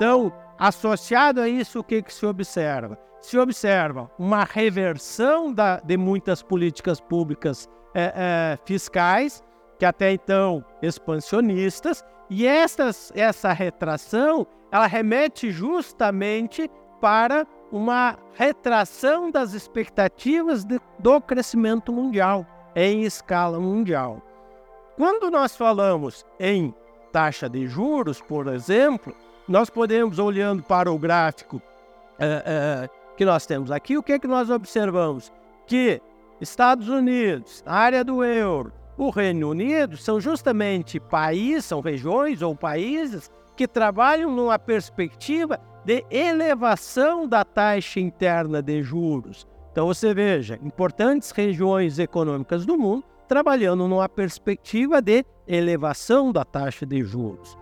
Então, associado a isso, o que, que se observa? Se observa uma reversão da, de muitas políticas públicas é, é, fiscais, que até então expansionistas, e essas, essa retração ela remete justamente para uma retração das expectativas de, do crescimento mundial em escala mundial. Quando nós falamos em taxa de juros, por exemplo, nós podemos, olhando para o gráfico é, é, que nós temos aqui, o que, é que nós observamos? Que Estados Unidos, área do euro, o Reino Unido são justamente países, são regiões ou países que trabalham numa perspectiva de elevação da taxa interna de juros. Então você veja, importantes regiões econômicas do mundo trabalhando numa perspectiva de elevação da taxa de juros.